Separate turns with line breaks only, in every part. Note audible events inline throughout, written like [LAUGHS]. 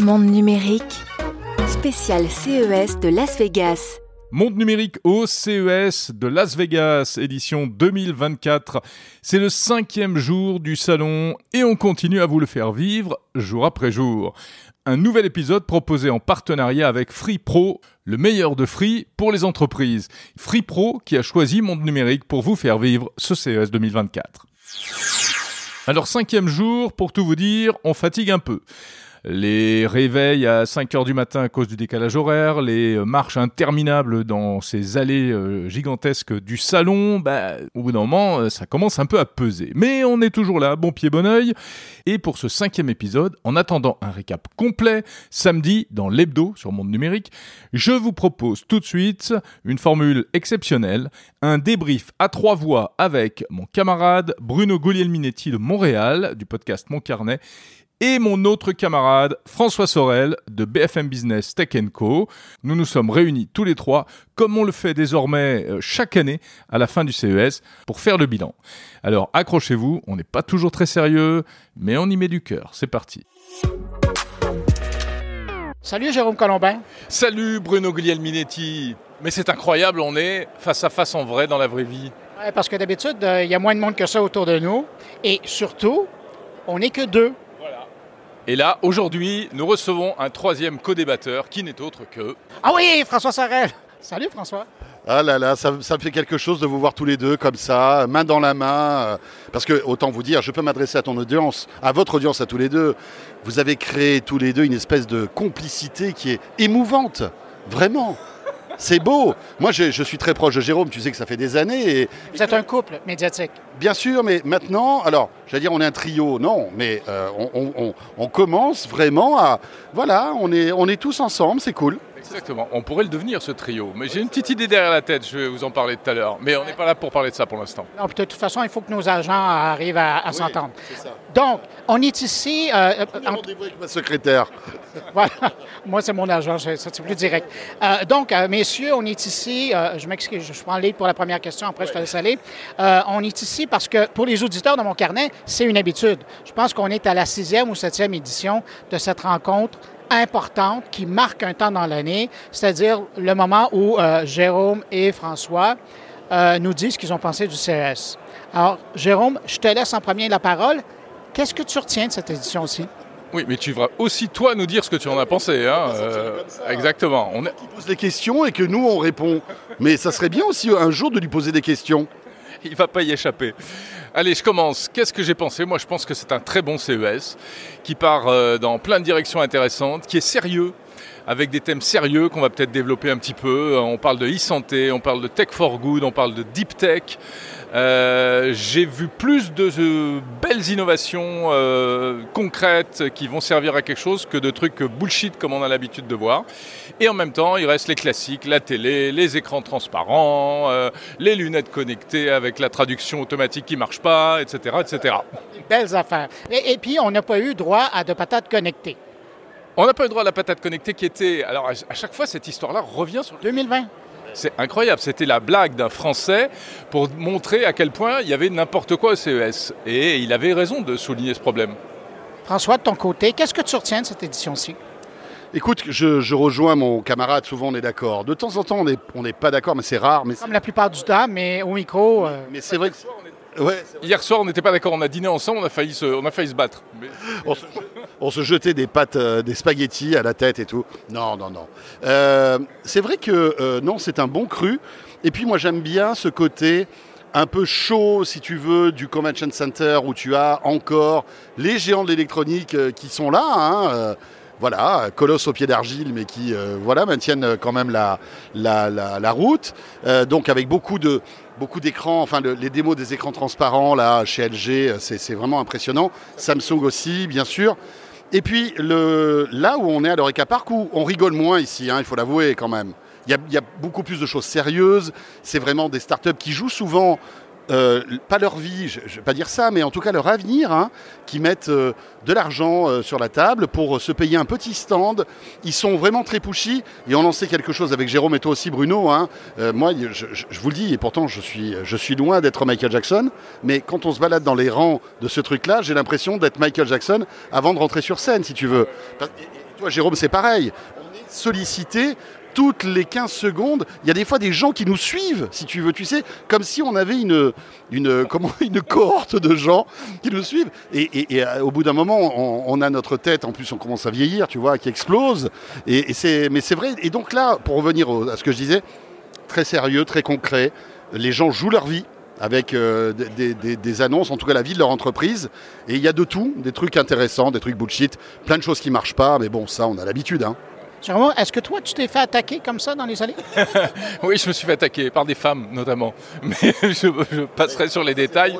Monde numérique, spécial CES de Las Vegas.
Monde numérique au CES de Las Vegas, édition 2024. C'est le cinquième jour du salon et on continue à vous le faire vivre jour après jour. Un nouvel épisode proposé en partenariat avec Free Pro, le meilleur de Free pour les entreprises. Free Pro qui a choisi Monde numérique pour vous faire vivre ce CES 2024. Alors cinquième jour, pour tout vous dire, on fatigue un peu les réveils à 5 heures du matin à cause du décalage horaire, les euh, marches interminables dans ces allées euh, gigantesques du salon, bah, au bout d'un moment, euh, ça commence un peu à peser. Mais on est toujours là, bon pied, bon oeil. Et pour ce cinquième épisode, en attendant un récap complet, samedi, dans l'hebdo sur Monde Numérique, je vous propose tout de suite une formule exceptionnelle, un débrief à trois voix avec mon camarade Bruno Guglielminetti de Montréal, du podcast Mon Carnet, et mon autre camarade François Sorel de BFM Business Tech Co. Nous nous sommes réunis tous les trois, comme on le fait désormais euh, chaque année à la fin du CES, pour faire le bilan. Alors accrochez-vous, on n'est pas toujours très sérieux, mais on y met du cœur. C'est parti.
Salut Jérôme Colombin.
Salut Bruno Guglielminetti. Mais c'est incroyable, on est face à face en vrai dans la vraie vie.
Ouais, parce que d'habitude, euh, il y a moins de monde que ça autour de nous. Et surtout, on n'est que deux.
Et là, aujourd'hui, nous recevons un troisième co-débatteur qui n'est autre que...
Ah oui, François Sorel Salut François
ah là là, ça, me fait quelque chose de vous voir tous les deux comme ça, main dans la main. Euh, parce que, autant vous dire, je peux m'adresser à ton audience, à votre audience, à tous les deux. Vous avez créé tous les deux une espèce de complicité qui est émouvante. Vraiment. C'est beau. Moi, je, suis très proche de Jérôme. Tu sais que ça fait des années. Et...
Vous êtes un couple médiatique.
Bien sûr, mais maintenant, alors, j'allais dire, on est un trio. Non, mais euh, on, commence vraiment à. Voilà, on est, on est tous ensemble. C'est cool.
Exactement. On pourrait le devenir, ce trio. Mais j'ai une petite idée derrière la tête, je vais vous en parler tout à l'heure. Mais on n'est pas là pour parler de ça pour l'instant.
Non, de toute façon, il faut que nos agents arrivent à, s'entendre. Donc, on est ici... Euh,
rendez-vous avec ma secrétaire. [LAUGHS]
voilà. Moi, c'est mon agent, c'est plus direct. Euh, donc, euh, messieurs, on est ici... Euh, je m'excuse, je prends le pour la première question, après je te laisse aller. on est ici parce que, pour les auditeurs de mon carnet, c'est une habitude. Je pense qu'on est à la sixième ou septième édition de cette rencontre importante qui marque un temps dans l'année, c'est-à-dire le moment où euh, Jérôme et François euh, nous disent ce qu'ils ont pensé du CES. Alors, Jérôme, je te laisse en premier la parole. Qu'est-ce que tu retiens de cette édition-ci?
Oui, mais tu vas aussi toi nous dire ce que tu en as pensé. Hein, euh, exactement.
On Qui pose des questions et que nous on répond. Mais ça serait bien aussi un jour de lui poser des questions.
Il va pas y échapper. Allez, je commence. Qu'est-ce que j'ai pensé? Moi, je pense que c'est un très bon CES qui part euh, dans plein de directions intéressantes, qui est sérieux, avec des thèmes sérieux qu'on va peut-être développer un petit peu. Euh, on parle de e-santé, on parle de tech for good, on parle de deep tech. Euh, j'ai vu plus de euh, belles innovations concrètes qui vont servir à quelque chose que de trucs bullshit comme on a l'habitude de voir. Et en même temps, il reste les classiques, la télé, les écrans transparents, les lunettes connectées avec la traduction automatique qui marche pas, etc., etc.
Belles affaires. Et puis, on n'a pas eu droit à de patates connectées.
On n'a pas eu droit à la patate connectée qui était. Alors, à chaque fois, cette histoire-là revient sur.
2020.
C'est incroyable, c'était la blague d'un Français pour montrer à quel point il y avait n'importe quoi au CES. Et il avait raison de souligner ce problème.
François, de ton côté, qu'est-ce que tu retiens de cette édition-ci?
Écoute, je, rejoins mon camarade, souvent on est d'accord. De temps en temps, on n'est pas d'accord, mais c'est rare. Mais
Comme la plupart du temps, mais au micro... Euh,
mais c'est vrai que...
Hier soir, on n'était pas d'accord, on a dîné ensemble, on a failli se, on a failli se battre.
On, se, jetait des pâtes, euh, des spaghettis à la tête et tout. Non, non, non. Euh, c'est vrai que euh, non, c'est un bon cru. Et puis moi, j'aime bien ce côté un peu chaud, si tu veux, du Convention Center où tu as encore les géants de l'électronique qui sont là. Hein, voilà, colosse au pied d'argile, mais qui voilà, maintiennent quand même la, la, la route. donc avec beaucoup de, beaucoup d'écrans, enfin les démos des écrans transparents là chez LG, c'est vraiment impressionnant. Samsung aussi, bien sûr. Et puis là où on est à l'Eureka Park, où on rigole moins ici, hein, il faut l'avouer quand même. Il y, a, beaucoup plus de choses sérieuses. C'est vraiment des startups qui jouent souvent euh, pas leur vie, je ne vais pas dire ça, mais en tout cas leur avenir, hein, qui mettent euh, de l'argent euh, sur la table pour se payer un petit stand. Ils sont vraiment très pushy et on en sait quelque chose avec Jérôme et toi aussi Bruno. Hein. moi, je, vous le dis, et pourtant je suis, je suis loin d'être Michael Jackson, mais quand on se balade dans les rangs de ce truc-là, j'ai l'impression d'être Michael Jackson avant de rentrer sur scène, si tu veux. Et toi, Jérôme, c'est pareil. On est sollicité toutes les 15 secondes, il y a des fois des gens qui nous suivent, si tu veux, tu sais, comme si on avait une, une [LAUGHS] cohorte de gens qui nous suivent. Et, euh, au bout d'un moment, on, a notre tête, en plus on commence à vieillir, tu vois, qui explose. Mais c'est vrai. Et donc là, pour revenir à ce que je disais, très sérieux, très concret, les gens jouent leur vie avec euh, des, annonces, en tout cas la vie de leur entreprise. Et il y a de tout, des trucs intéressants, des trucs bullshit, plein de choses qui marchent pas, mais bon, ça, on a l'habitude. Hein.
Est-ce que toi, tu t'es fait attaquer comme ça dans les allées? [LAUGHS]
Oui, je me suis fait attaquer par des femmes notamment. [LAUGHS] Mais je, passerai sur les détails.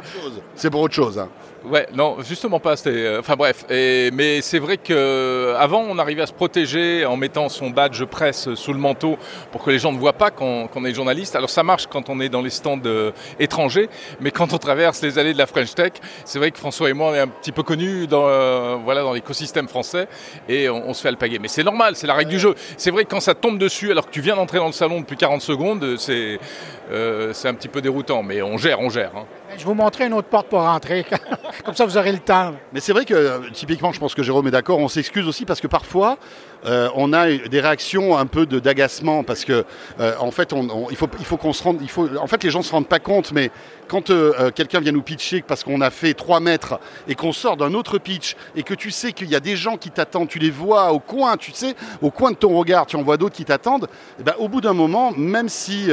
C'est pour autre chose. Hein.
Ouais, non, justement pas. Euh, enfin bref, et, mais c'est vrai que avant on arrivait à se protéger en mettant son badge presse sous le manteau pour que les gens ne voient pas qu'on est journaliste. Alors ça marche quand on est dans les stands euh, étrangers, mais quand on traverse les allées de la French Tech, c'est vrai que François et moi on est un petit peu connus dans euh, voilà dans l'écosystème français et on, se fait alpaguer. Mais c'est normal, c'est la règle du jeu. C'est vrai que quand ça tombe dessus alors que tu viens d'entrer dans le salon depuis 40 secondes, c'est c'est un petit peu déroutant, mais on gère, on gère. Hein.
Je vous montrer une autre porte pour rentrer. [LAUGHS] Comme ça, vous aurez le temps.
Mais c'est vrai que, typiquement, je pense que Jérôme est d'accord, on s'excuse aussi parce que parfois, euh, on a des réactions un peu d'agacement parce que, euh, en fait, il faut, il faut qu'on se rende. Il faut, en fait, les gens ne se rendent pas compte, mais quand euh, quelqu'un vient nous pitcher parce qu'on a fait 3 mètres et qu'on sort d'un autre pitch et que tu sais qu'il y a des gens qui t'attendent, tu les vois au coin, tu sais, au coin de ton regard, tu en vois d'autres qui t'attendent, eh ben, au bout d'un moment, même si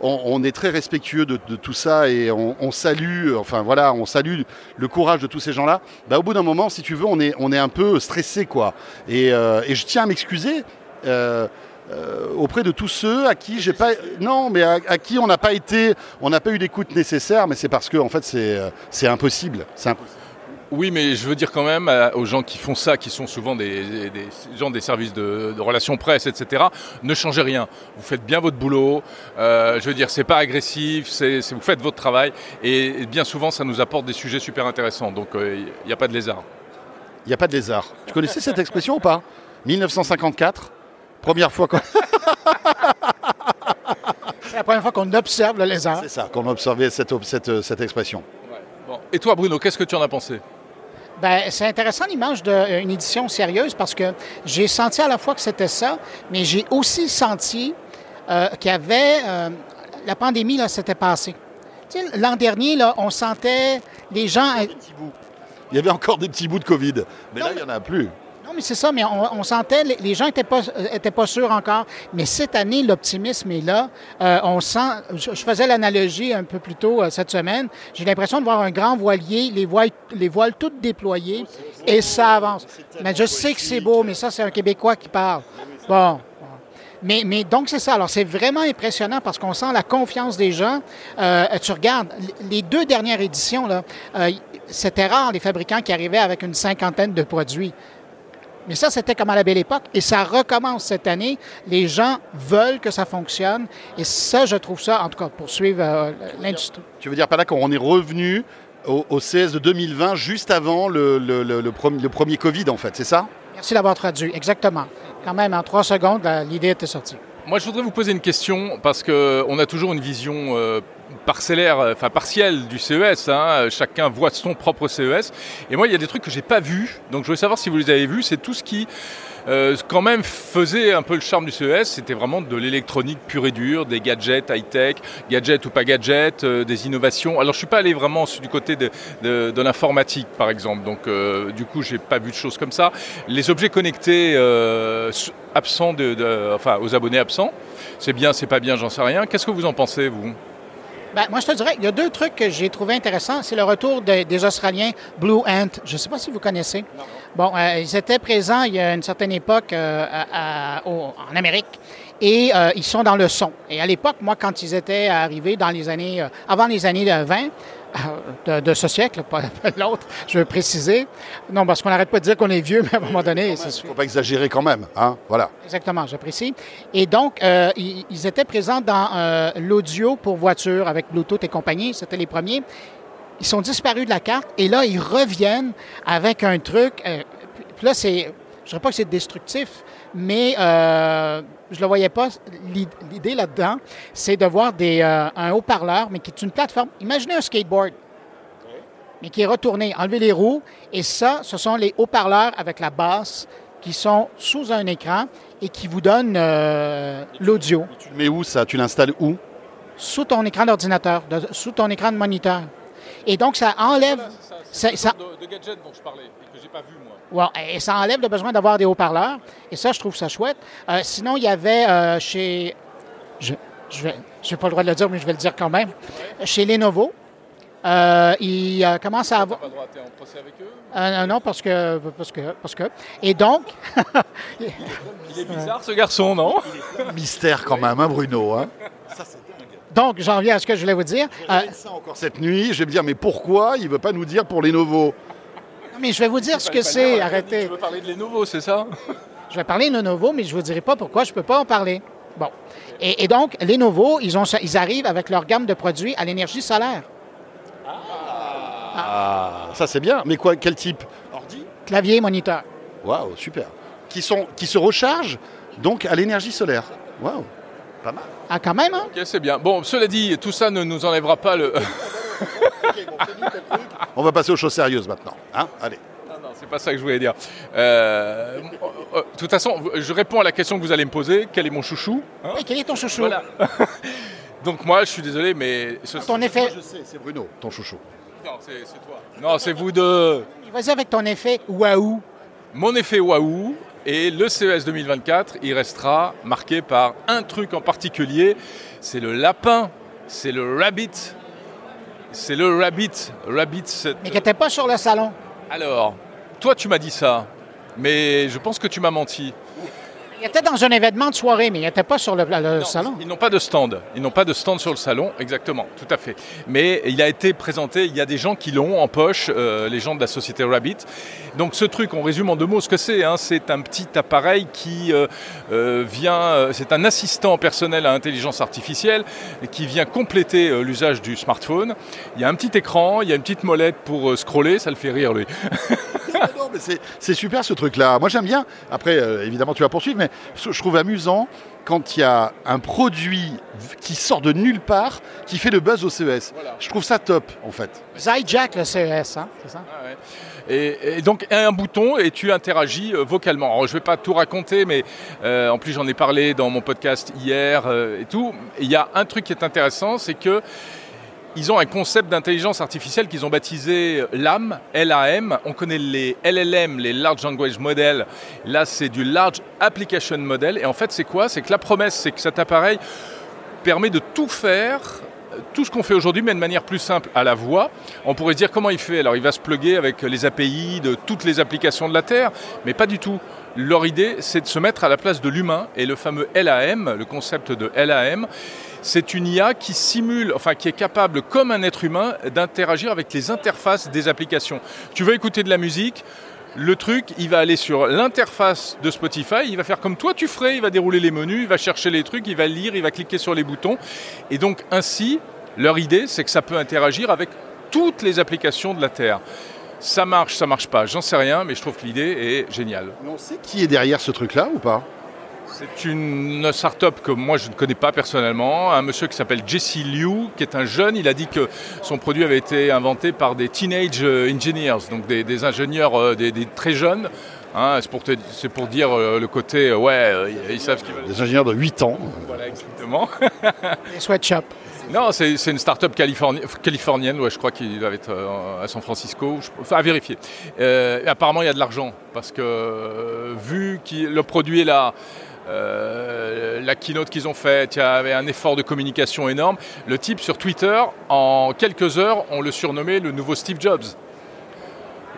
on, est très respectueux de, tout ça et on, salue, enfin voilà, on salue le courage de tous ces gens-là. Bah, au bout d'un moment, si tu veux, on est, un peu stressé, quoi. Et, euh, je tiens à m'excuser. Euh, euh, auprès de tous ceux à qui j'ai pas non mais à, qui on n'a pas été on n'a pas eu l'écoute nécessaire mais c'est parce que en fait c'est c'est impossible
oui, mais je veux dire quand même aux gens qui font ça, qui sont souvent des, gens des services de, relations presse, etc. Ne changez rien. Vous faites bien votre boulot. Euh, je veux dire, c'est pas agressif. C'est, vous faites votre travail. Et bien souvent, ça nous apporte des sujets super intéressants. Donc, il euh, n'y a pas de lézard.
Il n'y a pas de lézard. Tu connaissais cette expression ou pas? 1954, première fois qu'on. [LAUGHS]
c'est la première fois qu'on observe le lézard.
C'est ça, qu'on a observé cette, cette, expression.
Et toi, Bruno, qu'est-ce que tu en as pensé?
C'est intéressant l'image d'une euh, édition sérieuse parce que j'ai senti à la fois que c'était ça, mais j'ai aussi senti euh, qu'il y avait. Euh, la pandémie, là, s'était passée. L'an dernier, là, on sentait les gens.
Il y avait encore des petits bouts de COVID, mais là, il n'y en a plus
mais c'est ça, mais on, sentait, les, gens n'étaient pas, étaient pas sûrs encore. Mais cette année, l'optimisme est là. Euh, on sent, je, faisais l'analogie un peu plus tôt euh, cette semaine. J'ai l'impression de voir un grand voilier, les voiles, les voiles toutes déployées, et ça avance. Mais je sais que c'est beau, mais ça, c'est un Québécois qui parle. Bon. Mais, mais, donc, c'est ça. Alors, c'est vraiment impressionnant parce qu'on sent la confiance des gens. Euh, tu regardes, les deux dernières éditions, là, c'était rare les fabricants qui arrivaient avec une cinquantaine de produits. Mais ça, c'était comme à la belle époque. Et ça recommence cette année. Les gens veulent que ça fonctionne. Et ça, je trouve ça, en tout cas, pour suivre euh, l'industrie.
Tu veux dire par là qu'on est revenu au, au, CS de 2020, juste avant le, le, premier, Covid, en fait, c'est ça?
Merci d'avoir traduit. Exactement. Quand même, en trois secondes, l'idée était sortie.
Moi, je voudrais vous poser une question parce qu'on a toujours une vision euh, parcellaire, euh, enfin partielle du CES. Hein. Chacun voit son propre CES. Et moi, il y a des trucs que j'ai pas vus. Donc, je voulais savoir si vous les avez vus. C'est tout ce qui euh, quand même faisait un peu le charme du CES, c'était vraiment de l'électronique pure et dure, des gadgets high-tech, gadgets ou pas gadgets, euh, des innovations. Alors je suis pas allé vraiment du côté de, de, l'informatique par exemple, donc euh, du coup j'ai pas vu de choses comme ça. Les objets connectés absents, de, enfin aux abonnés absents, c'est bien, c'est pas bien, j'en sais rien. Qu'est-ce que vous en pensez vous?
Ben, moi, je te dirais, il y a deux trucs que j'ai trouvé intéressants. C'est le retour des Australiens Blue Ant. Je ne sais pas si vous connaissez. Bon, euh, ils étaient présents il y a une certaine époque euh, en Amérique. Et euh, ils sont dans le son. Et à l'époque, moi, quand ils étaient arrivés dans les années, euh, avant les années 20, euh, de, de, ce siècle, pas, [LAUGHS] l'autre, je veux préciser. Non, parce qu'on n'arrête pas de dire qu'on est vieux, [LAUGHS] mais à un moment donné,
Il ne faut pas exagérer quand même. Hein? Voilà.
Exactement, j'apprécie. Et donc, ils, ils, étaient présents dans l'audio pour voiture avec Bluetooth et compagnie. C'était les premiers. Ils sont disparus de la carte et là, ils reviennent avec un truc. Puis là, c'est. Je ne dirais pas que c'est destructif, mais euh, je ne le voyais pas. L'idée là-dedans, c'est de voir des, euh, un haut-parleur, mais qui est une plateforme. Imaginez un skateboard, mais qui est retourné, enlever les roues, et ça, ce sont les haut-parleurs avec la basse qui sont sous un écran et qui vous donnent euh, l'audio.
Tu le mets où ça? Tu l'installes où?
Sous ton écran d'ordinateur, sous ton écran de moniteur. Et donc, ça enlève.
C'est ça, ça, de, de gadget dont je parlais et que j'ai pas vu, moi.
Ouais, et ça enlève le besoin d'avoir des haut-parleurs. Et ça, je trouve ça chouette. Euh, sinon, il y avait euh, chez. Je n'ai je pas le droit de le dire, mais je vais le dire quand même. Ouais. Chez Lenovo, euh, il euh, commence à avoir.
Pas droit à en procès avec eux
euh, Non, parce que, parce que, parce que. Et donc. [LAUGHS]
il, est, bizarre ce garçon, non?
Mystère quand même, hein, Bruno. Hein?
Ça, donc, j'en viens à ce que je voulais vous dire.
Euh, ça encore cette nuit. Je vais me dire, mais pourquoi il ne veut pas nous dire pour Lenovo
mais je vais vous dire ce que c'est. Arrêtez.
Tu veux parler de Lenovo, c'est ça?
Je vais parler de Lenovo, mais je ne vous dirai pas pourquoi je ne peux pas en parler. Bon. Et, et, donc, Lenovo, ils, ont, ils arrivent avec leur gamme de produits à l'énergie solaire.
Ah, ah. Ça, c'est bien. Mais quoi, quel type?
Ordi? Clavier, moniteur.
Waouh, super. Qui, sont, qui se rechargent donc à l'énergie solaire. Waouh, pas mal.
Ah, quand même, hein?
Ok, c'est bien. Bon, cela dit, tout ça ne nous enlèvera pas le.
On va passer aux choses sérieuses maintenant. Hein? Allez.
Non, non, c'est pas ça que je voulais dire. Euh, de toute façon, je réponds à la question que vous allez me poser. Quel est mon chouchou
hein? Oui, quel est ton chouchou?
Voilà. [LAUGHS] Donc moi, je suis désolé, mais...
Ce... Ton effet...
Moi, je sais, c'est Bruno, ton chouchou.
Non, c'est toi. Non, c'est vous deux.
Vas-y avec ton effet waouh.
Mon effet waouh, et le CES 2024, il restera marqué par un truc en particulier, c'est le lapin, c'est le rabbit. C'est le rabbit. rabbit.
Mais qui n'était pas sur le salon.
Alors, toi tu m'as dit ça, mais je pense que tu m'as menti.
Il était dans un événement de soirée, mais il n'était pas sur le, le
non,
salon.
Ils n'ont pas de stand. Ils n'ont pas de stand sur le salon, exactement, tout à fait. Mais il a été présenté, il y a des gens qui l'ont en poche, euh, les gens de la société Rabbit. Donc ce truc, on résume en deux mots ce que c'est. Hein, c'est un petit appareil qui euh, euh, vient, c'est un assistant personnel à intelligence artificielle qui vient compléter l'usage du smartphone. Il y a un petit écran, il y a une petite molette pour scroller, ça le fait rire lui. [LAUGHS]
non, mais c'est super ce truc-là. Moi j'aime bien. Après, euh, évidemment, tu vas poursuivre, mais je trouve amusant quand il y a un produit qui sort de nulle part qui fait le buzz au CES. Voilà. Je trouve ça top, en fait.
Jack le CES, hein, c'est ça?
Ah ouais. Et, et, donc un bouton et tu interagis euh, vocalement. Alors, je ne vais pas tout raconter, mais euh, en plus j'en ai parlé dans mon podcast hier euh, et tout. Il y a un truc qui est intéressant, c'est que ils ont un concept d'intelligence artificielle qu'ils ont baptisé LAM, LAM. On connaît les LLM, les Large Language Model. Là, c'est du Large Application Model. Et en fait, c'est quoi? C'est que la promesse, c'est que cet appareil permet de tout faire tout ce qu'on fait aujourd'hui, mais de manière plus simple à la voix. On pourrait se dire comment il fait? Alors, il va se plugger avec les API de toutes les applications de la Terre, mais pas du tout. Leur idée, c'est de se mettre à la place de l'humain et le fameux LAM, le concept de LAM, c'est une IA qui simule, enfin qui est capable, comme un être humain, d'interagir avec les interfaces des applications. Tu veux écouter de la musique? Le truc, il va aller sur l'interface de Spotify, il va faire comme toi tu ferais, il va dérouler les menus, il va chercher les trucs, il va lire, il va cliquer sur les boutons. Et donc ainsi, leur idée, c'est que ça peut interagir avec toutes les applications de la Terre. Ça marche, ça marche pas, j'en sais rien, mais je trouve que l'idée est géniale.
Mais on sait qui est derrière ce truc-là ou pas?
C'est une start-up que moi je ne connais pas personnellement, un monsieur qui s'appelle Jesse Liu, qui est un jeune. Il a dit que son produit avait été inventé par des teenage engineers, donc des, des ingénieurs des, des, très jeunes. Hein, c'est pour, te, pour, dire euh, le côté, ouais, euh, ils savent ce qu'ils veulent.
Des ingénieurs de 8 ans.
Voilà, exactement. [LAUGHS]
Des sweatshops.
Non, c'est une start-up californi californienne, ouais, je crois qu'il doit être euh, à San Francisco, je, enfin à vérifier. Euh, apparemment, il y a de l'argent, parce que euh, vu que le produit est là, euh, la keynote qu'ils ont faite, il y avait un effort de communication énorme. Le type sur Twitter, en quelques heures, on le surnommait le nouveau Steve Jobs.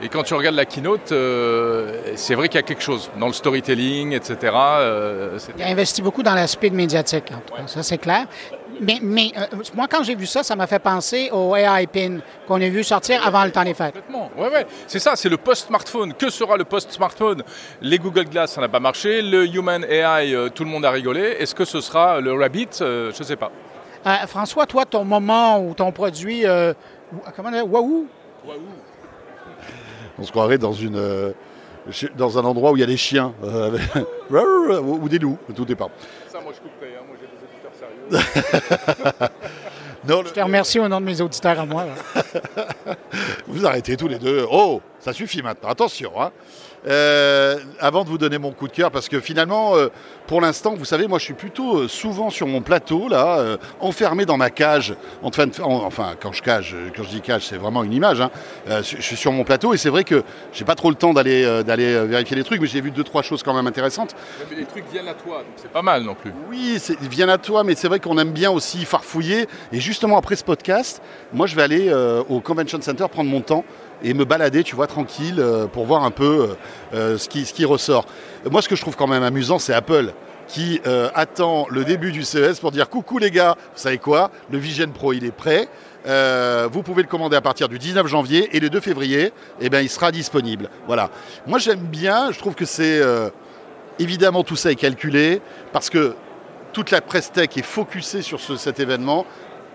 Et quand tu regardes la keynote, euh, c'est vrai qu'il y a quelque chose dans le storytelling, etc. Euh,
il a investi beaucoup dans l'aspect médiatique, en tout cas, ça c'est clair. Mais, mais euh, moi, quand j'ai vu ça, ça m'a fait penser au AI PIN qu'on a vu sortir avant le temps des fêtes.
Oui, oui, c'est ça, c'est le post-smartphone. Que sera le post-smartphone? Les Google Glass, ça n'a pas marché. Le Human AI, tout le monde a rigolé. Est-ce que ce sera le Rabbit? Je ne sais pas.
François, toi, ton moment ou ton produit, comment dire, Wahoo? Wahoo
on se croirait dans une euh, dans un endroit où il y a des chiens euh, [LAUGHS] ou des loups, tout dépend.
Ça, moi je couperais, hein. moi j'ai des auditeurs
sérieux. [LAUGHS] non, je te remercie au nom de mes auditeurs à moi. [LAUGHS]
vous arrêtez tous les deux. Oh, ça suffit maintenant, attention. Hein. Euh, avant de vous donner mon coup de cœur, parce que finalement, euh, pour l'instant, vous savez, moi je suis plutôt euh, souvent sur mon plateau, là, enfermé dans ma cage. enfin, quand je cage, quand je dis cage, c'est vraiment une image. Hein. je suis sur mon plateau et c'est vrai que j'ai pas trop le temps d'aller d'aller vérifier les trucs, mais j'ai vu deux trois choses quand même intéressantes.
Mais les trucs viennent à toi, donc c'est pas mal non plus.
Oui, ils viennent à toi, mais c'est vrai qu'on aime bien aussi farfouiller. Et justement après ce podcast, moi je vais aller au Convention Center prendre mon temps et me balader, tu vois, tranquille, euh, pour voir un peu euh, euh, ce, qui, ressort. Moi, ce que je trouve quand même amusant, c'est Apple qui attend le début du CES pour dire coucou les gars, vous savez quoi, le Vision Pro il est prêt, vous pouvez le commander à partir du 19 janvier et le 2 février, eh ben, il sera disponible. Voilà. Moi j'aime bien, je trouve que c'est évidemment tout ça est calculé parce que toute la presse tech est focusée sur cet événement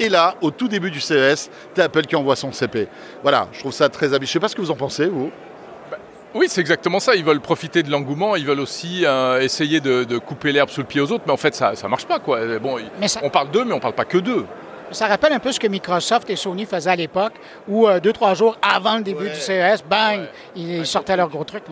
et là, au tout début du CES, t'as Apple qui envoie son CP. Voilà, je trouve ça très habile. Je ne sais pas ce que vous en pensez, vous.
Bah, oui, c'est exactement ça. Ils veulent profiter de l'engouement, ils veulent aussi euh, essayer de, couper l'herbe sous le pied aux autres, mais en fait, ça ne marche pas. Quoi. Bon, On parle d'eux, mais on ne parle pas que d'eux.
Ça rappelle un peu ce que Microsoft et Sony faisaient à l'époque, où euh, deux, trois jours avant le début du CES, bang, ils sortaient leur gros truc.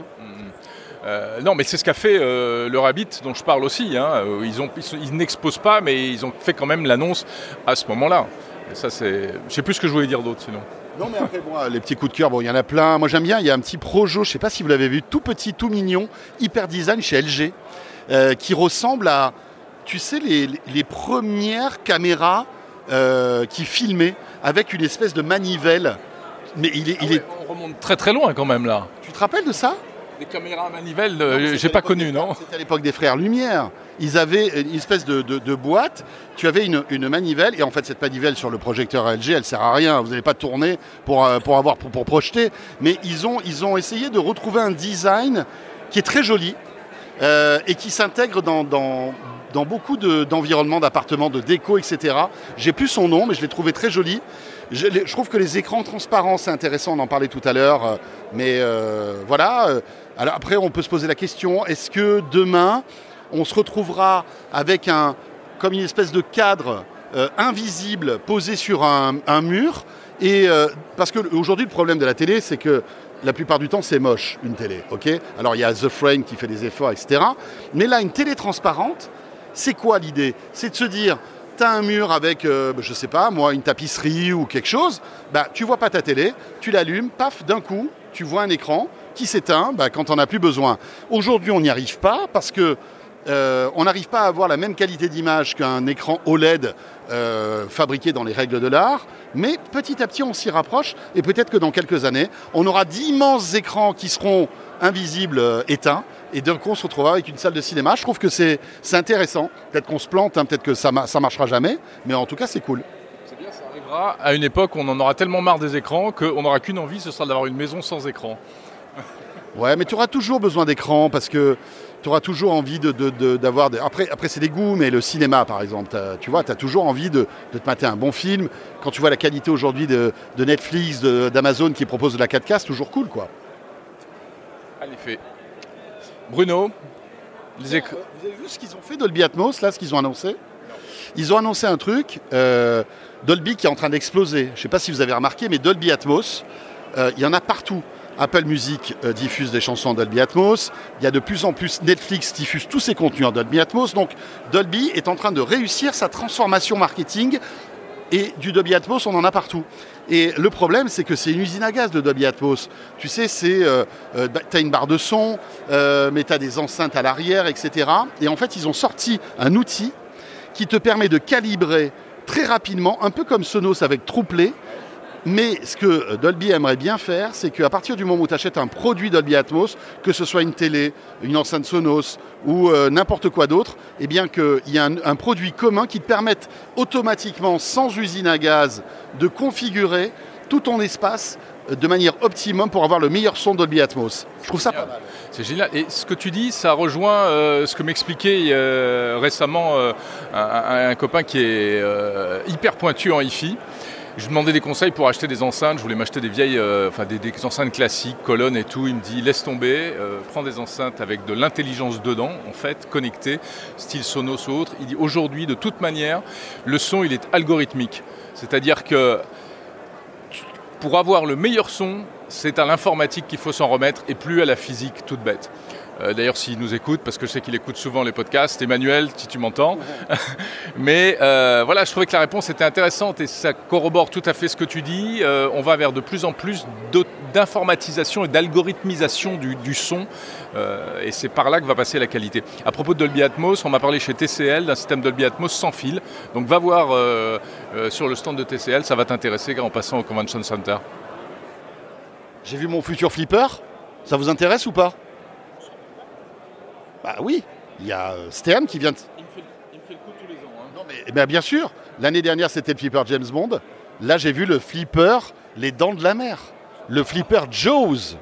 Euh, non, mais c'est ce qu'a fait euh, le Rabbit, dont je parle aussi. Hein. Euh, ils, ont, ils, n'exposent pas, mais ils ont fait quand même l'annonce à ce moment-là. ça, c'est. Je sais plus ce que je voulais dire d'autre, sinon.
Non, mais après, bon, les petits coups de cœur, bon, il y en a plein. Moi, j'aime bien. Il y a un petit Projo, je ne sais pas si vous l'avez vu, tout petit, tout mignon, hyper design chez LG, qui ressemble à, tu sais, les, les premières caméras qui filmaient avec une espèce de manivelle.
Mais il est, il ah est... On remonte très très loin quand même là.
Tu te rappelles de ça?
Des caméras à manivelle, euh, j'ai pas connu, non
C'était à l'époque des frères Lumière. Ils avaient une espèce de, boîte, tu avais une, manivelle, et en fait, cette manivelle sur le projecteur LG, elle sert à rien. Vous n'allez pas tourner pour, euh, pour, avoir, pour, projeter. Mais ils ont, ils ont essayé de retrouver un design qui est très joli euh, et qui s'intègre dans, dans, dans, beaucoup d'environnements, d'appartements, de déco, etc. J'ai plus son nom, mais je l'ai trouvé très joli. Je, trouve que les écrans transparents, c'est intéressant, on en parlait tout à l'heure. Mais voilà, alors après, on peut se poser la question, est-ce que demain, on se retrouvera avec un, comme une espèce de cadre euh, invisible posé sur un, mur et euh, parce qu'aujourd'hui, le problème de la télé, c'est que la plupart du temps, c'est moche, une télé. ok? Alors, il y a The Frame qui fait des efforts, etc. Mais là, une télé transparente, c'est quoi l'idée? C'est de se dire, tu un mur avec, euh, je sais pas, moi, une tapisserie ou quelque chose, bah, tu vois pas ta télé, tu l'allumes, paf, d'un coup, tu vois un écran, qui s'éteint bah, quand on n'a plus besoin. Aujourd'hui, on n'y arrive pas parce que euh, on n'arrive pas à avoir la même qualité d'image qu'un écran OLED euh, fabriqué dans les règles de l'art, mais petit à petit on s'y rapproche et peut-être que dans quelques années on aura d'immenses écrans qui seront invisibles, euh, éteints, et d'un coup on se retrouvera avec une salle de cinéma. Je trouve que c'est intéressant. Peut-être qu'on se plante, hein, peut-être que ça ne marchera jamais, mais en tout cas c'est cool.
C'est bien, ça arrivera à une époque où on en aura tellement marre des écrans qu'on n'aura qu'une envie, ce sera d'avoir une maison sans écran.
Ouais, mais tu auras toujours besoin d'écran parce que tu auras toujours envie d'avoir. De, Après, après c'est des goûts, mais le cinéma, par exemple, tu vois, tu as toujours envie de, te mater un bon film. Quand tu vois la qualité aujourd'hui de, Netflix, d'Amazon qui propose de la 4K, c'est toujours cool, quoi.
Bruno
Vous avez vu ce qu'ils ont fait Dolby Atmos, là, ce qu'ils ont annoncé Ils ont annoncé un truc, euh, Dolby qui est en train d'exploser. Je ne sais pas si vous avez remarqué, mais Dolby Atmos, euh, il y en a partout. Apple Music euh, diffuse des chansons en Dolby Atmos. Il y a de plus en plus Netflix diffuse tous ses contenus en Dolby Atmos. Donc Dolby est en train de réussir sa transformation marketing et du Dolby Atmos, on en a partout. Et le problème, c'est que c'est une usine à gaz de Dolby Atmos. Tu sais, c'est euh, euh, bah, tu une barre de son, mais tu as des enceintes à l'arrière, etc. Et en fait, ils ont sorti un outil qui te permet de calibrer très rapidement, un peu comme Sonos avec Trueplay, Mais ce que Dolby aimerait bien faire, c'est qu'à partir du moment où tu achètes un produit Dolby Atmos, que ce soit une télé, une enceinte Sonos ou euh, n'importe quoi d'autre, eh bien qu'il y a un, produit commun qui te permette automatiquement, sans usine à gaz, de configurer tout ton espace euh, de manière optimum pour avoir le meilleur son Dolby Atmos. Je trouve ça pas mal.
C'est génial. Et ce que tu dis, ça rejoint euh, ce que m'expliquait récemment un, un copain qui est hyper pointu en hi-fi. Je demandais des conseils pour acheter des enceintes. Je voulais m'acheter des vieilles, euh, enfin des, enceintes classiques, colonnes et tout. Il me dit laisse tomber, euh, prends des enceintes avec de l'intelligence dedans, en fait, connectées, style Sonos ou autre. Il dit aujourd'hui, de toute manière, le son il est algorithmique. C'est-à-dire que pour avoir le meilleur son, c'est à l'informatique qu'il faut s'en remettre et plus à la physique toute bête. Euh, D'ailleurs, s'il nous écoute, parce que je sais qu'il écoute souvent les podcasts, Emmanuel, si tu m'entends. [LAUGHS] Mais euh, voilà, je trouvais que la réponse était intéressante et ça corrobore tout à fait ce que tu dis. Euh, on va vers de plus en plus d'informatisation et d'algorithmisation du, du son et c'est par là que va passer la qualité. À propos de Dolby Atmos, on m'a parlé chez TCL d'un système Dolby Atmos sans fil. Donc va voir sur le stand de TCL, ça va t'intéresser en passant au Convention Center.
J'ai vu mon futur flipper. Ça vous intéresse ou pas? Bah oui, il y a euh, Stern qui vient. de-
Il me, fait, le coup tous les ans. hein.
Non mais eh ben, bien sûr, l'année dernière c'était le flipper James Bond. Là j'ai vu le flipper Les Dents de la Mer. Le flipper Jaws,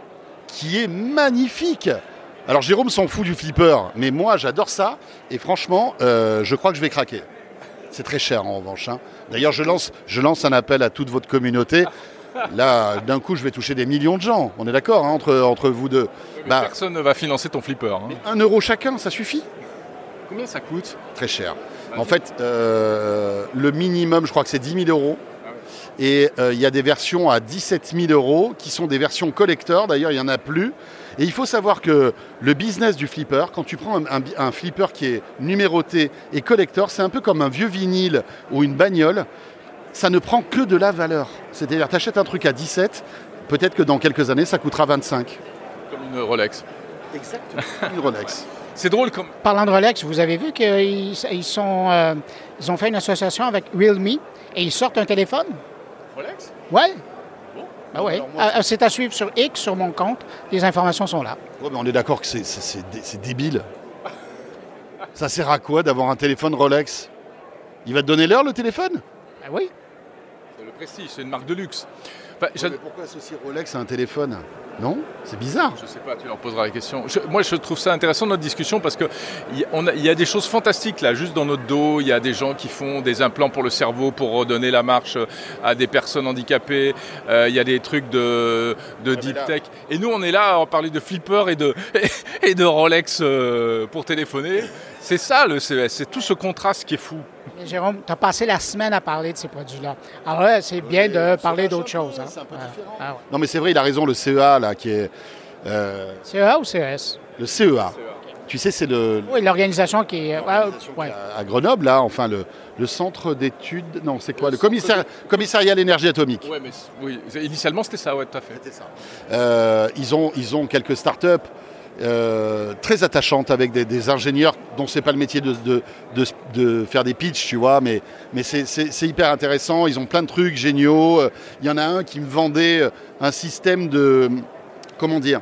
qui est magnifique. Alors Jérôme s'en fout du flipper, mais moi j'adore ça. Et franchement, euh, je crois que je vais craquer. C'est très cher en revanche. hein. D'ailleurs, je lance, je lance un appel à toute votre communauté. Là, d'un coup, je vais toucher des millions de gens. On est d'accord hein, entre, entre vous deux. Bah,
Personne ne va financer ton flipper. hein.
un euro chacun, ça suffit
Combien ça coûte?
Très cher. En fait, euh, le minimum, je crois que c'est 10 000 euros.
Ah
Et euh, il y a des versions à 17 000 euros qui sont des versions collector. D'ailleurs, il n'y en a plus. Et il faut savoir que le business du flipper, quand tu prends un, un- un flipper qui est numéroté et collector, c'est un peu comme un vieux vinyle ou une bagnole. Ça ne prend que de la valeur. C'est-à-dire, tu achètes un truc à 17, peut-être que dans quelques années, ça coûtera 25.
Comme une Rolex.
Exactement. Une Rolex. [LAUGHS]
C'est drôle comme.
Parlant de Rolex, vous avez vu qu'ils ils sont, euh, ils ont fait une association avec Realme et ils sortent un téléphone?
Rolex?
Ouais.
Bon.
Ben
moi-
Euh, C'est à suivre sur X, sur mon compte. Les informations sont là.
Ouais, mais on est d'accord que c'est- c'est c'est dé- c'est débile. Ça sert à quoi d'avoir un téléphone Rolex? Il va te donner l'heure le téléphone?
Oui.
C'est le prestige, c'est une marque de luxe. Enfin, j'ad-
Pourquoi associer Rolex à un téléphone? Non? C'est bizarre.
Je sais pas, tu leur poseras la question. Je- moi, je trouve ça intéressant notre discussion parce que il y, y a des choses fantastiques là, juste dans notre dos. Il y a des gens qui font des implants pour le cerveau pour redonner la marche à des personnes handicapées. Euh, il y a des trucs de, de
mais
deep
là-
tech. Et nous, on est là à parler de flipper et de, [LAUGHS] et de Rolex euh, pour téléphoner. C'est ça le CES, c'est tout ce contraste qui est fou.
Mais Jérôme, tu as passé la semaine à parler de ces produits-là. Alors là, c'est bien
Oui,
de parler d'autres choses. hein.
c'est un peu
Ah,
différent.
ah ouais.
Non mais c'est vrai, il a raison, le CEA là, qui est euh,
CEA ou CES?
le CEA. Tu sais, c'est le
Oui, l'organisation qui est. ouais,
à Grenoble là, enfin le, le centre d'études. Non, c'est quoi Le commissariat à l'énergie atomique.
Ouais, mais oui, initialement c'était ça, ouais, tout à fait.
C'était ça. Euh, ils, ont, ils ont quelques startups euh, très attachantes avec des, ingénieurs dont c'est pas le métier de, de, faire des pitchs, tu vois, mais, c'est- hyper intéressant. Ils ont plein de trucs géniaux. Euh, Il y en a un qui me vendait euh, un système de. Comment dire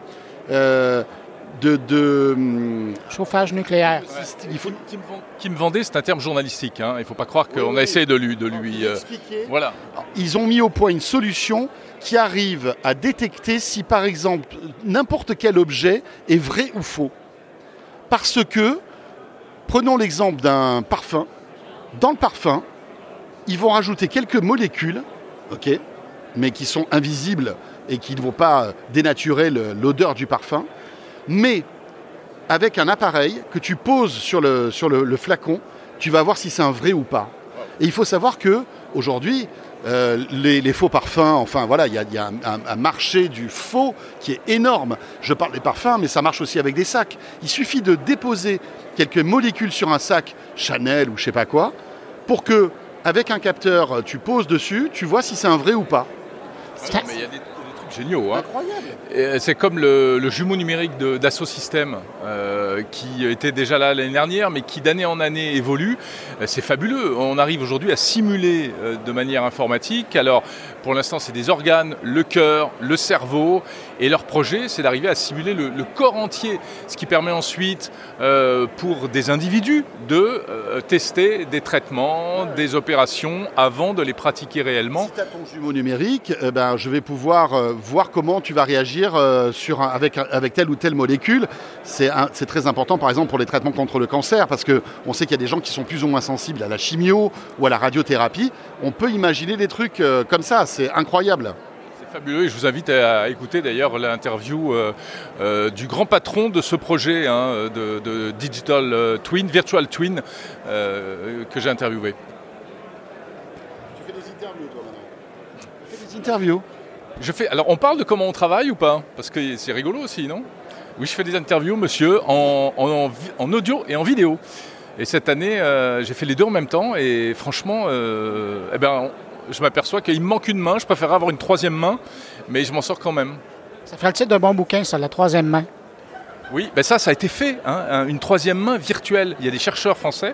de, de, hum,
Chauffage nucléaire.
il faut
Qui me, vend- qui me vendait, c'est un terme journalistique. Hein. Il ne faut pas croire qu'on
Oui,
a essayé de lui. De lui euh,
expliquer.
voilà.
Ils ont mis au point une solution qui arrive à détecter si, par exemple, n'importe quel objet est vrai ou faux. Parce que, prenons l'exemple d'un parfum. Dans le parfum, ils vont rajouter quelques molécules, ok, mais qui sont invisibles et qui ne vont pas dénaturer l'odeur du parfum. Mais avec un appareil que tu poses sur le, flacon, tu vas voir si c'est un vrai ou pas. Et il faut savoir que aujourd'hui, euh, les, faux parfums, enfin voilà, il y a, un, marché du faux qui est énorme. Je parle des parfums, mais ça marche aussi avec des sacs. Il suffit de déposer quelques molécules sur un sac Chanel ou je sais pas quoi, pour que, avec un capteur, tu poses dessus, tu vois si c'est un vrai ou pas.
Ouais, mais il y a des, des trucs géniaux. Hein.
Incroyable.
C'est comme le, le, jumeau numérique d'Asso System euh, qui était déjà là l'année dernière, mais qui d'année en année évolue. C'est fabuleux. On arrive aujourd'hui à simuler euh, de manière informatique. Alors, pour l'instant, c'est des organes, le cœur, le cerveau, et leur projet, c'est d'arriver à simuler le, le, corps entier, ce qui permet ensuite euh, pour des individus de euh, tester des traitements, des opérations avant de les pratiquer réellement.
Si tu as ton jumeau numérique, eh ben, je vais pouvoir euh, voir comment tu vas réagir euh, sur un, avec, avec telle ou telle molécule. C'est très important, par exemple, pour les traitements contre le cancer, parce qu'on sait qu'il y a des gens qui sont plus ou moins sensibles à la chimio ou à la radiothérapie. On peut imaginer des trucs euh, comme ça, c'est incroyable.
C'est fabuleux et je vous invite à écouter d'ailleurs l'interview euh, euh, du grand patron de ce projet hein, de, de, Digital Twin, Virtual Twin, euh, que j'ai interviewé.
Tu fais des interviews toi maintenant Tu fais des interviews?
Je fais, alors on parle de comment on travaille ou pas? Parce que c'est rigolo aussi, non? Oui, je fais des interviews, monsieur, en, en, en, audio et en vidéo. Et cette année, euh, j'ai fait les deux en même temps et franchement, euh, eh ben, je m'aperçois qu'il me manque une main. Je préfère avoir une troisième main, mais je m'en sors quand même.
Ça ferait le titre d'un bon bouquin, ça, la troisième main.
Oui, ben ça, ça a été fait, hein, une troisième main virtuelle. Il y a des chercheurs français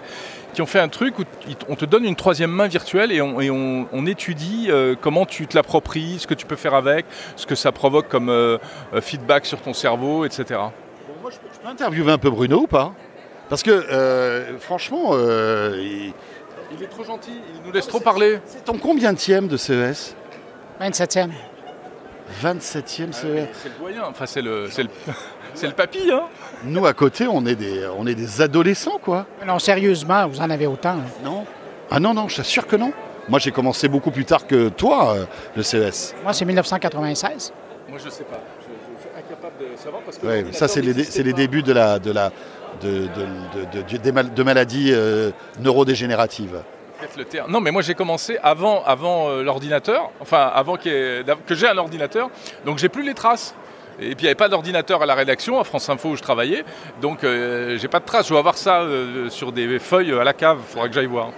qui ont fait un truc où on te donne une troisième main virtuelle et on, et on, on étudie euh, comment tu te l'appropries, ce que tu peux faire avec, ce que ça provoque comme euh, feedback sur ton cerveau, etc.
Bon, moi, je peux, je peux, interviewer un peu Bruno ou pas? Parce que, euh, franchement, il...
il... est trop gentil, il nous laisse trop parler.
C'est ton combien de de CES
27e.
27e CES.
C'est le doyen, enfin c'est le, le, [LAUGHS] le papy. Hein
Nous à côté, on est des, on est des adolescents quoi.
Non, sérieusement, vous en avez autant. Hein.
Non. Ah non, non, je t'assure que non. Moi j'ai commencé beaucoup plus tard que toi, euh, le CES.
Moi c'est 1996.
Moi je sais pas. Je, je, suis incapable de savoir parce que.
Ouais, ça c'est les, les, débuts de la, de la, de, de, de, de, mal, de maladies euh, neurodégénératives.
Le terme. Non, mais moi j'ai commencé avant, avant euh, l'ordinateur, enfin avant que, que j'ai un ordinateur, donc j'ai plus les traces. Et puis il n'y avait pas d'ordinateur à la rédaction, à France Info où je travaillais, donc euh, j'ai pas de traces. Je dois avoir ça euh, sur des feuilles à la cave, il faudra que j'aille voir.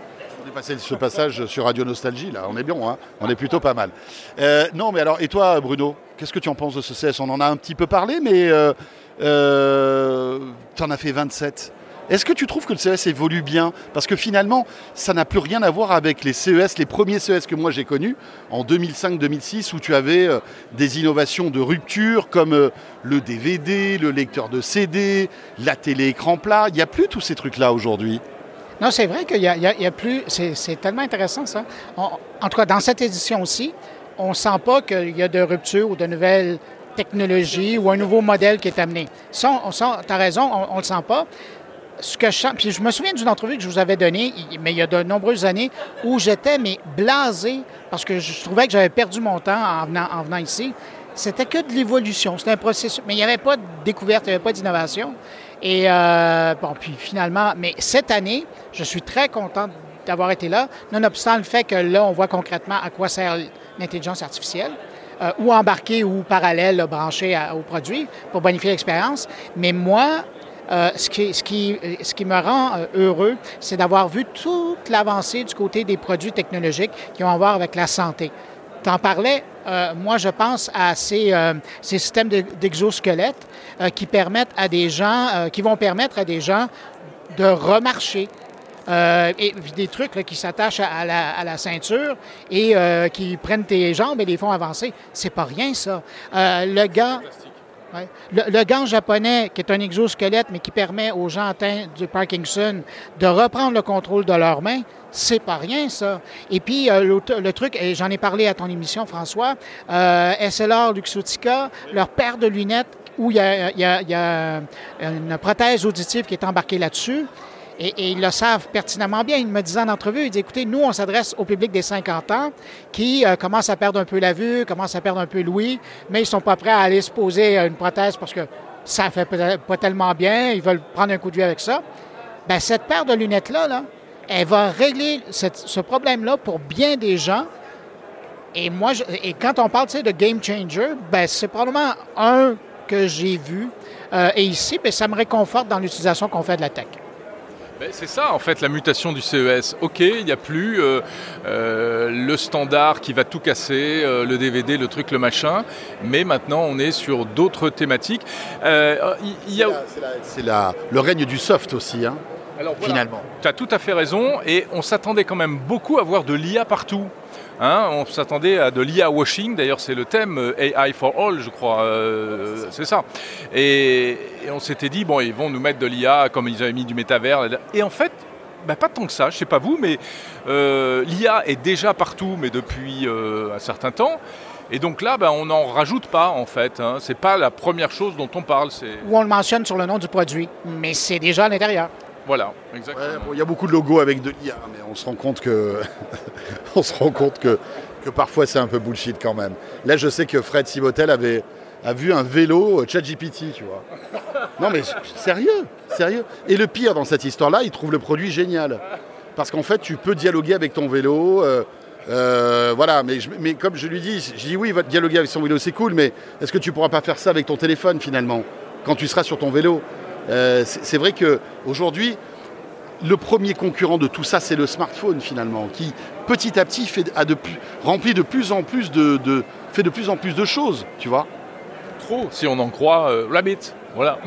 On est passé ce passage sur Radio Nostalgie, là, on est bien, hein on est plutôt pas mal. Euh, non, mais alors, et toi, Bruno, qu'est-ce que tu en penses de ce CS On en a un petit peu parlé, mais tu en as fait 27. Est-ce que tu trouves que le CES évolue bien? Parce que finalement, ça n'a plus rien à voir avec les CES, les premiers CES que moi j'ai connus, en 2005-2006, où tu avais euh, des innovations de rupture comme euh, le DVD, le lecteur de CD, la télé-écran plat. Il n'y a plus tous ces trucs-là aujourd'hui.
Non, c'est vrai qu'il n'y a, plus. C'est tellement intéressant ça. En tout cas, dans cette édition aussi, on ne sent pas qu'il y a de rupture ou de nouvelles technologies ou un nouveau modèle qui est amené. Ça, raison, on ne le sent pas ce que je puis je me souviens d'une entrevue que je vous avais donnée, mais il y a de nombreuses années, où j'étais mais blasé parce que je trouvais que j'avais perdu mon temps en venant, en venant ici. C'était que de l'évolution, c'était un processus, mais il n'y avait pas de découverte, il n'y avait pas d'innovation. Et euh, bon, puis finalement, mais cette année, je suis très content d'avoir été là, nonobstant le fait que là, on voit concrètement à quoi sert l'intelligence artificielle. Euh, ou embarqué ou parallèle, branché au produit pour bonifier l'expérience. Mais moi, euh, ce, qui, me rend euh, heureux, c'est d'avoir vu toute l'avancée du côté des produits technologiques qui ont à voir avec la santé. Tu en parlais, euh, moi je pense à ces, systèmes d'exosquelettes qui permettent à des gens, qui vont permettre à des gens de remarcher. des trucs qui s'attachent à la ceinture et qui prennent tes jambes et les font avancer. C'est pas rien ça. le gars, Le, gant japonais, qui est un exosquelette, mais qui permet aux gens atteints du Parkinson de reprendre le contrôle de leurs mains, c'est pas rien, ça. Et puis, euh, le, truc, et j'en ai parlé à ton émission, François, euh, SLR Luxotica, leur paire de lunettes, où il y a, une prothèse auditive qui est embarquée là-dessus. Et, ils le savent pertinemment bien. Il me disait en entrevue, il dit, écoutez, nous, on s'adresse au public des 50 ans qui euh, commence à perdre un peu la vue, commence à perdre un peu l'ouïe, mais ils sont pas prêts à aller se poser une prothèse parce que ça fait pas tellement bien, ils veulent prendre un coup de vue avec ça. Ben, cette paire de lunettes-là, là, elle va régler ce problème-là pour bien des gens. Et moi, et quand on parle de game changer, ben, c'est probablement un que j'ai vu. Euh, et ici, ben, ça me réconforte dans l'utilisation qu'on fait de la tech.
Ben, c'est ça en fait la mutation du CES. Ok, il n'y a plus euh, euh, le standard qui va tout casser, euh, le DVD, le truc, le machin, mais maintenant on est sur d'autres thématiques.
A... C'est le règne du soft aussi, hein,
Alors, voilà,
finalement.
Tu as tout à fait raison et on s'attendait quand même beaucoup à voir de l'IA partout. Hein, on s'attendait à de l'IA washing, d'ailleurs c'est le thème euh, AI for all, je crois, euh, c'est ça. Et, on s'était dit, bon, ils vont nous mettre de l'IA comme ils avaient mis du métavers. Et en fait, bah, pas tant que ça, je sais pas vous, mais euh, l'IA est déjà partout, mais depuis un certain temps. Et donc là, bah, on n'en rajoute pas en fait. Hein. C'est pas la première chose dont on parle.
Ou on le mentionne sur le nom du produit, mais c'est déjà à l'intérieur.
Voilà, exactement.
Il y a beaucoup de logos avec de l'IA, mais on se rend compte que, [LAUGHS] on se rend compte que, parfois c'est un peu bullshit quand même. Là, je sais que Fred Sibotel avait a vu un vélo euh, ChatGPT, tu vois. Non mais sérieux, sérieux. Et le pire dans cette histoire-là, il trouve le produit génial, parce qu'en fait, tu peux dialoguer avec ton vélo. euh, euh, voilà, mais, comme je lui dis, je dis oui, va dialoguer avec son vélo, c'est cool, mais est-ce que tu pourras pas faire ça avec ton téléphone finalement, quand tu seras sur ton vélo? Euh, C'est vrai que aujourd'hui, le premier concurrent de tout ça, c'est le smartphone finalement, qui petit à petit fait, a de plus, remplit de plus en plus de, de- fait de plus en plus de choses, tu vois.
Trop, si on en croit euh, Rabbit. Voilà,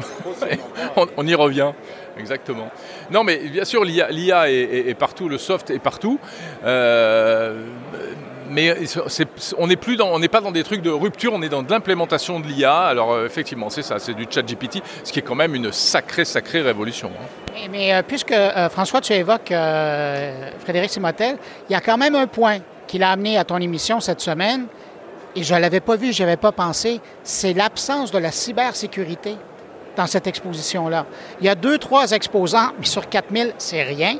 [LAUGHS] on, on y revient. Exactement. Non, mais bien sûr, l'IA l'IA est, est- est partout, le soft est partout. Euh, mais c'est- on n'est plus dans, on n'est pas dans des trucs de rupture, on est dans de l'implémentation de l'IA. Alors euh, effectivement, c'est ça, c'est du chat GPT, ce qui est quand même une sacrée, sacrée révolution. hein.
Mais, mais, euh, puisque euh, François, tu évoques Frédéric Simotel, il y a quand même un point qu'il a amené à ton émission cette semaine, et je ne l'avais pas vu, je n'y avais pas pensé, c'est l'absence de la cybersécurité dans cette exposition-là. Il y a deux, trois exposants, mais sur 4000, c'est rien.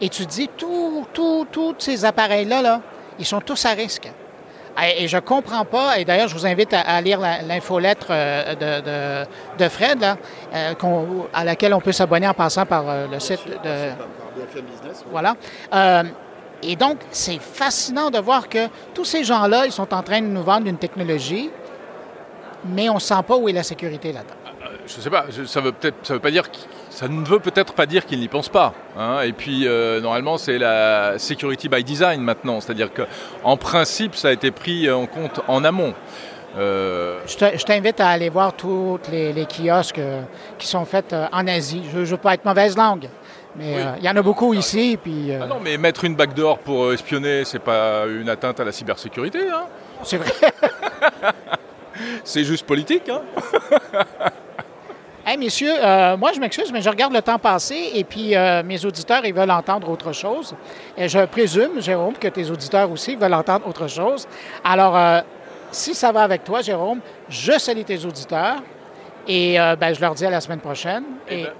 Et tu dis, tous tout, tous ces appareils-là, là, ils sont tous à risque. Et je ne comprends pas, et d'ailleurs, je vous invite à, lire l'infolettre euh, de, de- Fred, là, euh, à laquelle on peut s'abonner en passant par euh, le site de. Voilà. Et donc, c'est fascinant de voir que tous ces gens-là, ils sont en train de nous vendre une technologie, mais on ne sent pas où est la sécurité là-dedans.
Je sais pas, ça veut peut-être, ça veut pas dire, ça ne veut peut-être pas dire qu'ils n'y pensent pas. hein. Et puis euh, normalement, c'est la security by design maintenant, c'est-à-dire que en principe, ça a été pris en compte en amont. Euh,
Je te- je t'invite à aller voir tous les, les kiosques euh, qui sont faits euh, en Asie. Je ne veux pas être mauvaise langue, mais
Oui.
euh, il y en a beaucoup ici. Puis, euh,
ah non, mais mettre une backdoor pour euh, espionner, c'est pas une atteinte à la cybersécurité. hein.
c'est vrai. [LAUGHS]
C'est juste politique. hein. [LAUGHS]
Hey, messieurs, euh, moi, je m'excuse, mais je regarde le temps passer et puis euh, mes auditeurs, ils veulent entendre autre chose. Et je présume, Jérôme, que tes auditeurs aussi veulent entendre autre chose. Alors, euh, si ça va avec toi, Jérôme, je salue tes auditeurs et euh, ben, je leur dis à la semaine prochaine.
Eh
Et,
ben.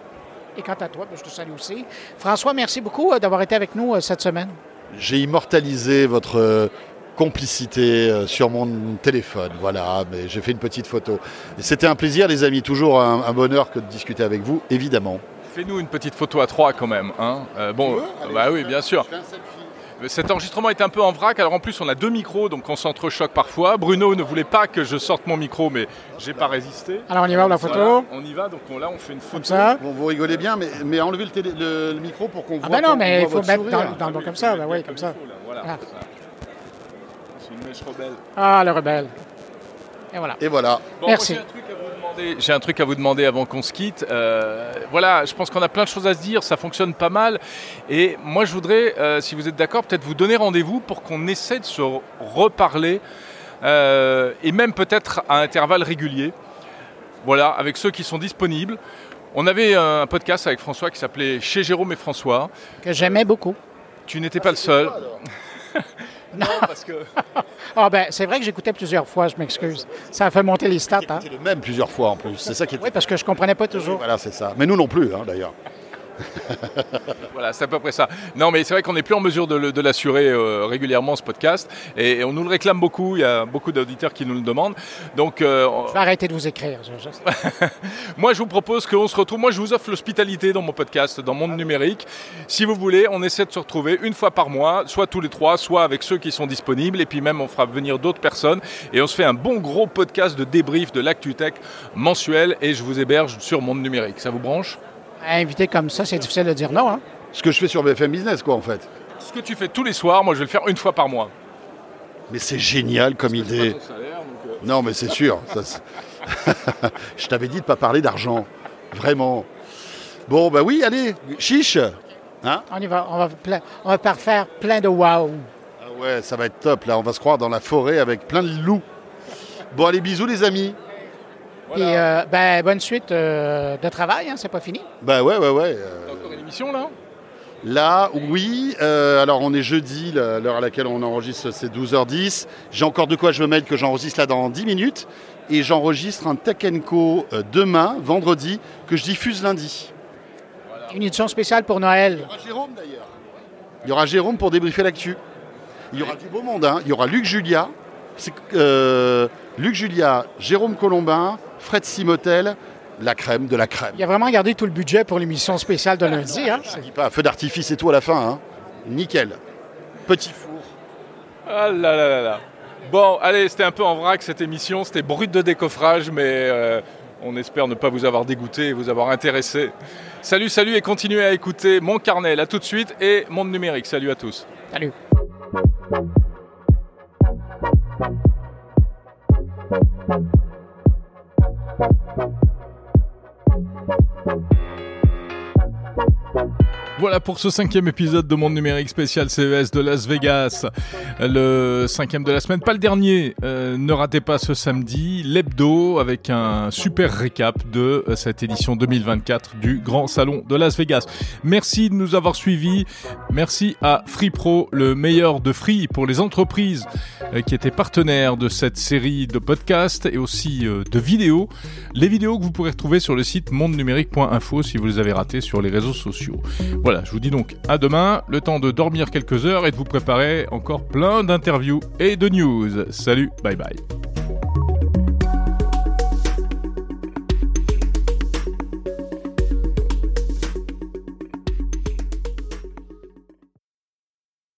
et quant à toi, ben, je te salue aussi. François, merci beaucoup euh, d'avoir été avec nous euh, cette semaine.
J'ai immortalisé votre euh, complicité euh, sur mon téléphone, voilà, mais j'ai fait une petite photo. C'était un plaisir, les amis, toujours un, un bonheur que de discuter avec vous, évidemment.
Fais-nous une petite photo à trois quand même. hein. Euh, bon, bah oui, bien sûr. Cet enregistrement est un peu en vrac, alors en plus on a deux micros, donc on s'entrechoque parfois. Bruno ne voulait pas que je sorte mon micro, mais j'ai pas résisté.
Alors, on y va pour la photo.
Voilà, on y va, donc on- là on fait une photo.
Comme ça.
Bon, vous rigolez bien, mais, mais enlevez le, télé- le- le micro pour qu'on
Ah
voit
ben non,
qu'on
mais il faut mettre dans, dans, dans- comme ça, oui, comme ça.
Voilà.
Ah.
Rebelle.
Ah, le rebelle. Et voilà.
Et voilà.
Bon,
Merci.
j'ai un truc à vous demander- avant qu'on se quitte. Euh, voilà, je pense qu'on a plein de choses à se dire, ça fonctionne pas mal. Et moi, je voudrais, euh, si vous êtes d'accord, peut-être vous donner rendez-vous pour qu'on essaie de se reparler, euh, et même peut-être à intervalles réguliers. Voilà, avec ceux qui sont disponibles. On avait un podcast avec François qui s'appelait Chez Jérôme et François.
Que j'aimais beaucoup.
Tu n'étais pas le seul.
Non,
parce que [LAUGHS]
Ah ben, c'est vrai que j'écoutais plusieurs fois, je m'excuse. Ça a fait monter les stats, hein?
Le même plusieurs fois en plus. C'est ça qui est.
Oui, parce que je comprenais pas toujours.
Voilà, c'est ça. Mais nous non plus, hein, d'ailleurs. [LAUGHS]
Voilà, c'est à peu près ça. Non, mais c'est vrai qu'on n'est plus en mesure de, l'assurer euh, régulièrement, ce podcast. Et, on nous le réclame beaucoup. Il y a beaucoup d'auditeurs qui nous le demandent. Donc, euh,
Je vais arrêter de vous écrire. je- je- [LAUGHS]
moi, je vous propose qu'on se retrouve. Moi, je vous offre l'hospitalité dans mon podcast, dans Monde Numérique. Si vous voulez, on essaie de se retrouver une fois par mois, soit tous les trois, soit avec ceux qui sont disponibles. Et puis même, on fera venir d'autres personnes. Et on se fait un bon gros podcast de débrief de l'ActuTech mensuel. Et je vous héberge sur Monde Numérique. Ça vous branche?
Invité comme ça, c'est difficile de dire non. Hein?
Ce que je fais sur BFM Business, quoi, en fait.
Ce que tu fais tous les soirs, moi je vais le faire une fois par mois.
Mais c'est génial comme idée.
Salaire, donc, euh,
Non, mais c'est sûr. ça, [LAUGHS] je t'avais dit de pas parler d'argent. Vraiment. Bon, bah oui, allez, chiche. Hein
On y va. On va, ple- on va par faire plein de wow.
Ah ouais, ça va être top. Là, on va se croire dans la forêt avec plein de loups. Bon, allez, bisous, les amis.
Puis, euh, ben, bonne suite euh, de travail, hein, c'est pas fini.
Bah ouais, ouais, ouais. euh,
t'as encore une émission là?
Là, oui. euh, alors, on est jeudi, la- l'heure à laquelle on enregistre, c'est 12h10. J'ai encore de quoi je me mettre que j'enregistre là dans 10 minutes. Et j'enregistre un Tech Co euh, demain, vendredi, que je diffuse lundi.
Une édition spéciale pour Noël.
Il y aura Jérôme d'ailleurs. Il y aura Jérôme pour débriefer l'actu. Il y aura du beau monde. hein. Il y aura Luc Julia, c'est, euh, Luc Julia, Jérôme Colombin, Fred Simotel, la crème de la crème.
Il a vraiment gardé tout le budget pour l'émission spéciale de lundi. Hein?
Je dis pas, feu d'artifice et tout à la fin. hein. Nickel. Petit four.
Ah là là là là. Bon, allez, c'était un peu en vrac cette émission, c'était brut de décoffrage, mais euh, on espère ne pas vous avoir dégoûté et vous avoir intéressé. Salut, salut et continuez à écouter mon carnet, là tout de suite, et Monde Numérique. Salut à tous.
Salut.
Voilà pour ce cinquième épisode de Monde Numérique spécial CES de Las Vegas. Le cinquième de la semaine, pas le dernier. Euh, ne ratez pas ce samedi l'hebdo avec un super récap de euh, cette édition 2024 du Grand Salon de Las Vegas. Merci de nous avoir suivis. Merci à Free Pro, le meilleur de Free pour les entreprises euh, qui étaient partenaires de cette série de podcasts et aussi de vidéos. Les vidéos que vous pourrez retrouver sur le site mondenumérique.info si vous les avez ratées sur les réseaux sociaux. Je vous dis donc à demain, le temps de dormir quelques heures et de vous préparer encore plein d'interviews et de news. Salut, bye bye.